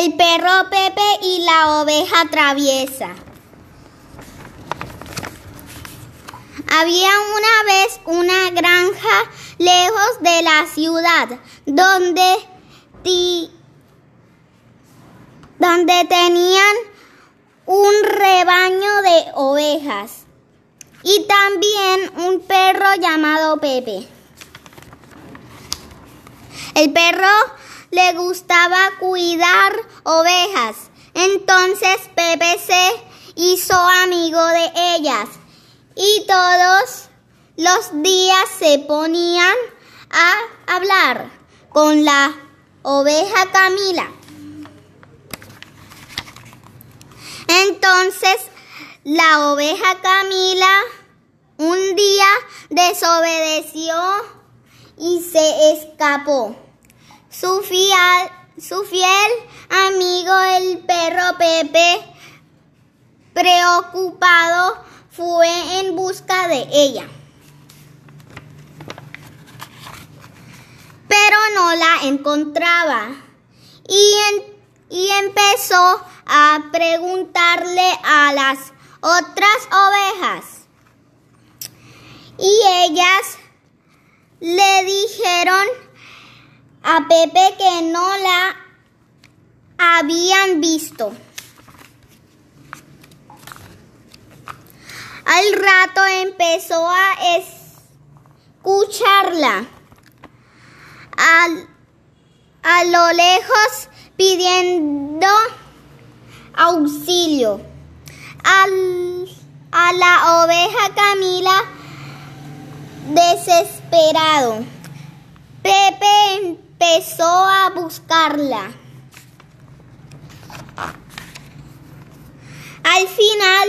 El perro Pepe y la oveja traviesa. Había una vez una granja lejos de la ciudad donde, donde tenían un rebaño de ovejas y también un perro llamado Pepe. El perro le gustaba cuidar ovejas. Entonces Pepe se hizo amigo de ellas y todos los días se ponían a hablar con la oveja Camila. Entonces la oveja Camila un día desobedeció y se escapó. Su fiel, su fiel amigo el perro Pepe, preocupado, fue en busca de ella. Pero no la encontraba y, y empezó a preguntarle a las otras ovejas. Y ellas le dijeron a Pepe que no la habían visto. Al rato empezó a escucharla. a lo lejos pidiendo auxilio. a la oveja Camila desesperado. Empezó a buscarla. Al final,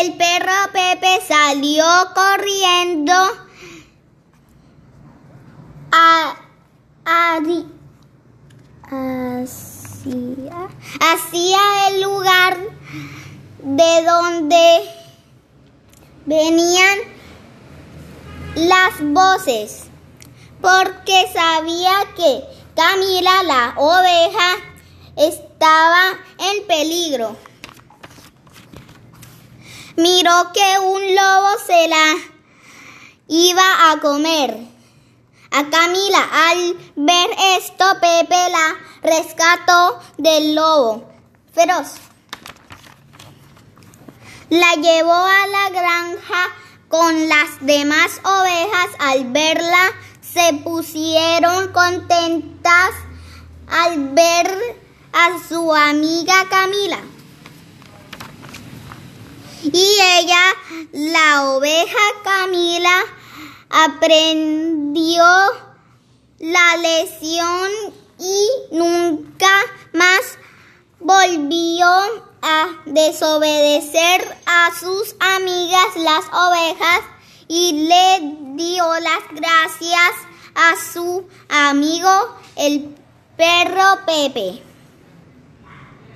el perro Pepe salió corriendo a, hacia, hacia el lugar de donde venían las voces porque sabía que Camila la oveja estaba en peligro. Miró que un lobo se la iba a comer. A Camila al ver esto, Pepe la rescató del lobo feroz. La llevó a la granja con las demás ovejas al verla se pusieron contentas al ver a su amiga Camila. Y ella, la oveja Camila, aprendió la lección y nunca más volvió a desobedecer a sus amigas las ovejas y le dio las gracias a su amigo el perro Pepe.